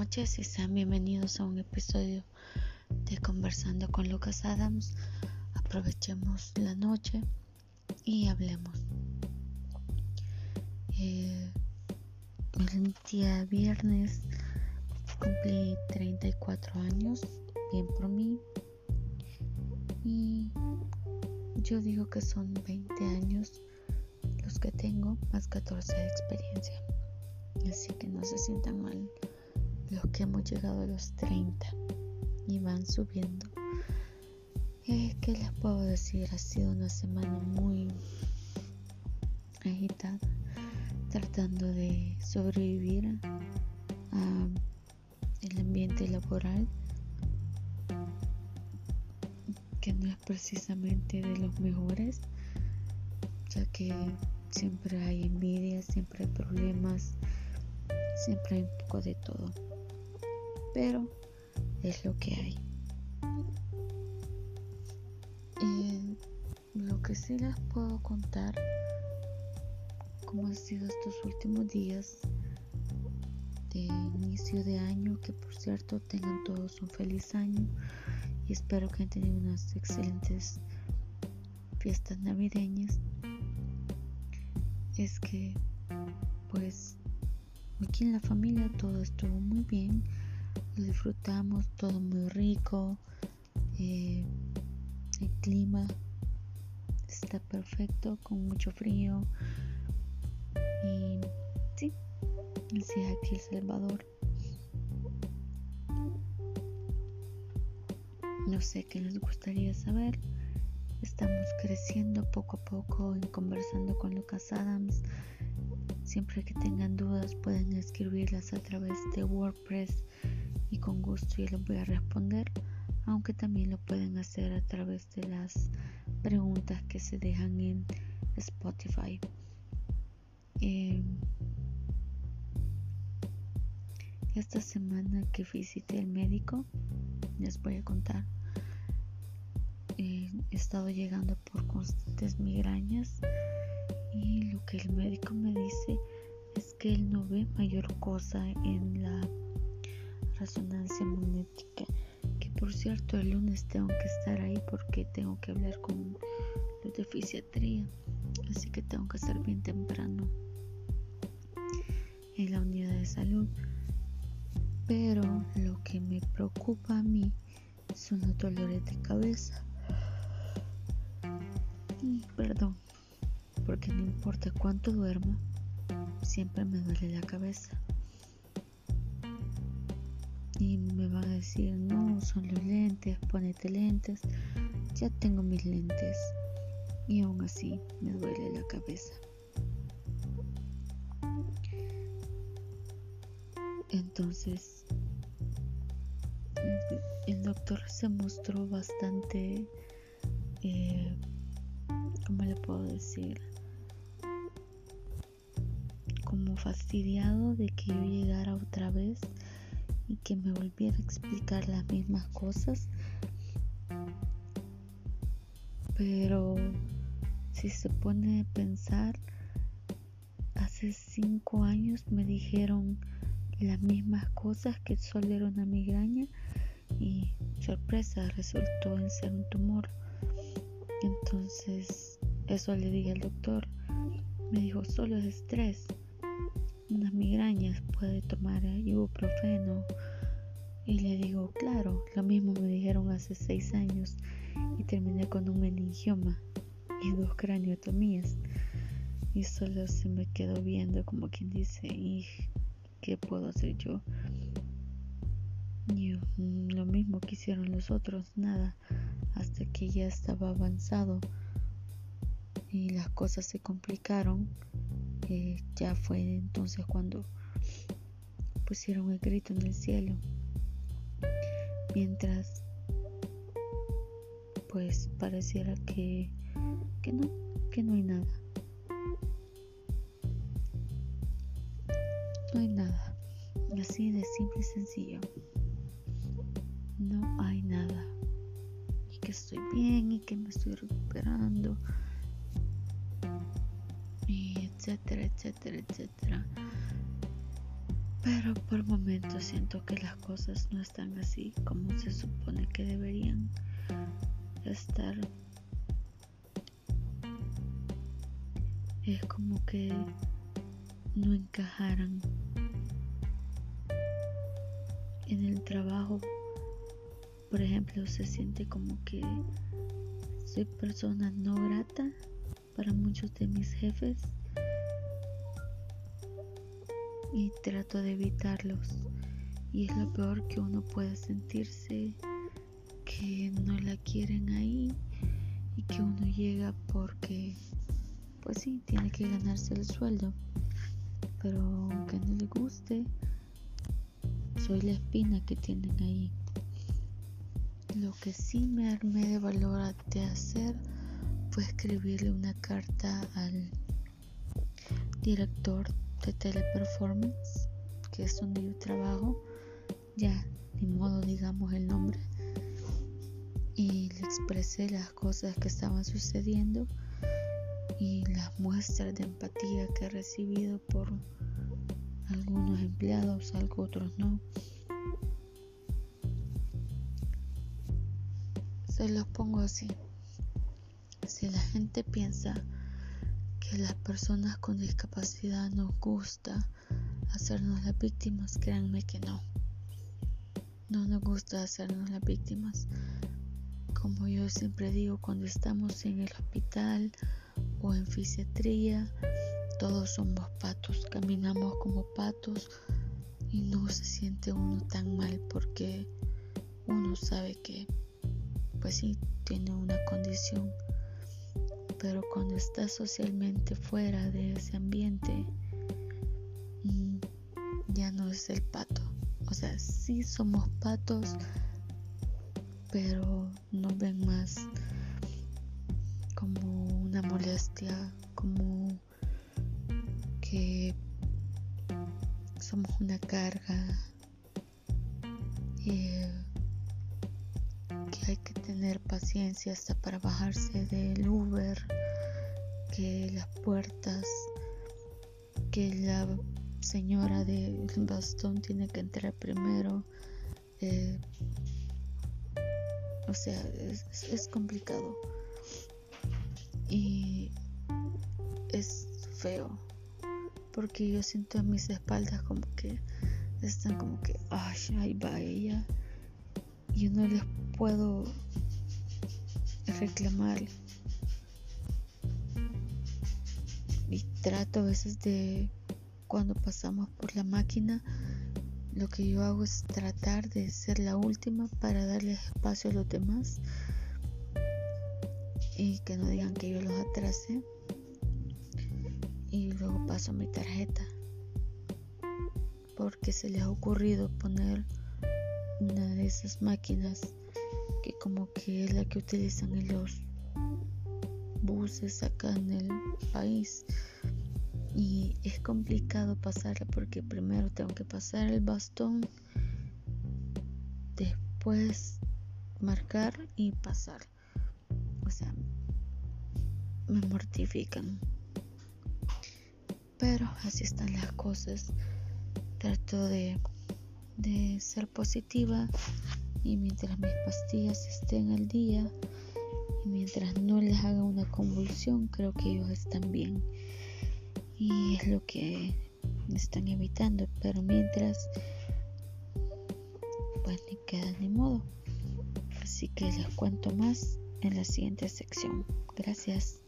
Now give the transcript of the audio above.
noches y sean bienvenidos a un episodio de Conversando con Lucas Adams. Aprovechemos la noche y hablemos. Eh, el día viernes cumplí 34 años, bien por mí. Y yo digo que son 20 años los que tengo, más 14 de experiencia. Así que no se sientan mal que hemos llegado a los 30 y van subiendo. Eh, ¿Qué les puedo decir? Ha sido una semana muy agitada, tratando de sobrevivir al ambiente laboral que no es precisamente de los mejores, ya que siempre hay envidia, siempre hay problemas, siempre hay un poco de todo pero es lo que hay. Y lo que sí les puedo contar, cómo han sido estos últimos días de inicio de año, que por cierto tengan todos un feliz año y espero que hayan tenido unas excelentes fiestas navideñas. Es que, pues, aquí en la familia todo estuvo muy bien disfrutamos, todo muy rico, eh, el clima está perfecto, con mucho frío y sí, así es aquí El Salvador. No sé qué les gustaría saber. Estamos creciendo poco a poco y conversando con Lucas Adams. Siempre que tengan dudas pueden escribirlas a través de WordPress y con gusto yo les voy a responder, aunque también lo pueden hacer a través de las preguntas que se dejan en Spotify. Em, esta semana que visité el médico, les voy a contar. he estado llegando por constantes migrañas y lo que el médico me dice es que él no ve mayor cosa en la resonancia magnética. Que por cierto, el lunes tengo que estar ahí porque tengo que hablar con los de fisiatría. Así que tengo que estar bien temprano en la unidad de salud. Pero lo que me preocupa a mí son los dolores de cabeza. Perdón, porque no importa cuánto duerma, siempre me duele la cabeza y me van a decir, no, son los lentes, ponete lentes. Ya tengo mis lentes y aún así me duele la cabeza. Entonces, el doctor se mostró bastante, eh, ¿cómo le puedo decir? Como fastidiado de que yo llegara otra vez que me volviera a explicar las mismas cosas. Pero si se pone a pensar, hace cinco años me dijeron las mismas cosas que solo era una migraña y sorpresa resultó en ser un tumor. Entonces eso le dije al doctor. Me dijo solo es estrés unas migrañas, puede tomar ibuprofeno. Y le digo, claro, lo mismo me dijeron hace seis años y terminé con un meningioma y dos craniotomías. Y solo se me quedó viendo como quien dice, ¿y qué puedo hacer yo? Mm, lo mismo que hicieron los otros, nada, hasta que ya estaba avanzado y las cosas se complicaron ya fue entonces cuando pusieron el grito en el cielo. Mientras pues pareciera que, que no, que no hay nada. No hay nada. Así de simple y sencillo. No hay nada. Y que estoy bien y que me estoy recuperando etcétera, etcétera, etcétera. Pero por momentos siento que las cosas no están así como se supone que deberían estar. Es como que no encajaran en el trabajo. Por ejemplo, se siente como que soy persona no grata para muchos de mis jefes y trato de evitarlos. Y es lo peor que uno puede sentirse que no la quieren ahí y que uno llega porque, pues sí, tiene que ganarse el sueldo. Pero aunque no le guste, soy la espina que tienen ahí. Lo que sí me armé de valor de hacer fue escribirle una carta al director de Teleperformance, que es donde yo trabajo, ya ni modo digamos el nombre, y le expresé las cosas que estaban sucediendo y las muestras de empatía que he recibido por algunos empleados, algo otros no. Se los pongo así. Si la gente piensa que las personas con discapacidad nos gusta hacernos las víctimas, créanme que no. No nos gusta hacernos las víctimas. Como yo siempre digo, cuando estamos en el hospital o en fisiatría, todos somos patos, caminamos como patos y no se siente uno tan mal porque uno sabe que, pues sí, tiene una condición pero cuando estás socialmente fuera de ese ambiente, mm, ya no es el pato. O sea, sí somos patos, pero no ven más como una molestia, como que somos una carga, paciencia hasta para bajarse del Uber, que las puertas, que la señora del bastón tiene que entrar primero. Eh, o sea, es, complicado. Y es feo. Porque yo siento en mis espaldas como que están como que, ay, ahí va ella. Y yo no les puedo reclamar. Y trato a veces de, cuando pasamos por la máquina, lo que yo hago es tratar de ser la última para darle espacio a los demás y que no digan que yo los atrasé. Y luego paso mi tarjeta porque se les ha ocurrido poner una de esas máquinas que como que es la que utilizan en los buses acá en el país. Y es complicado pasarla porque primero tengo que pasar el bastón después marcar y pasar. O sea me mortifican. Pero así están las cosas. Trato de de ser positiva y mientras mis pastillas estén al día y mientras no les haga una convulsión creo que ellos están bien. Y es lo que están evitando pero mientras pues ni queda ni modo. Así que les cuento más en la siguiente sección. Gracias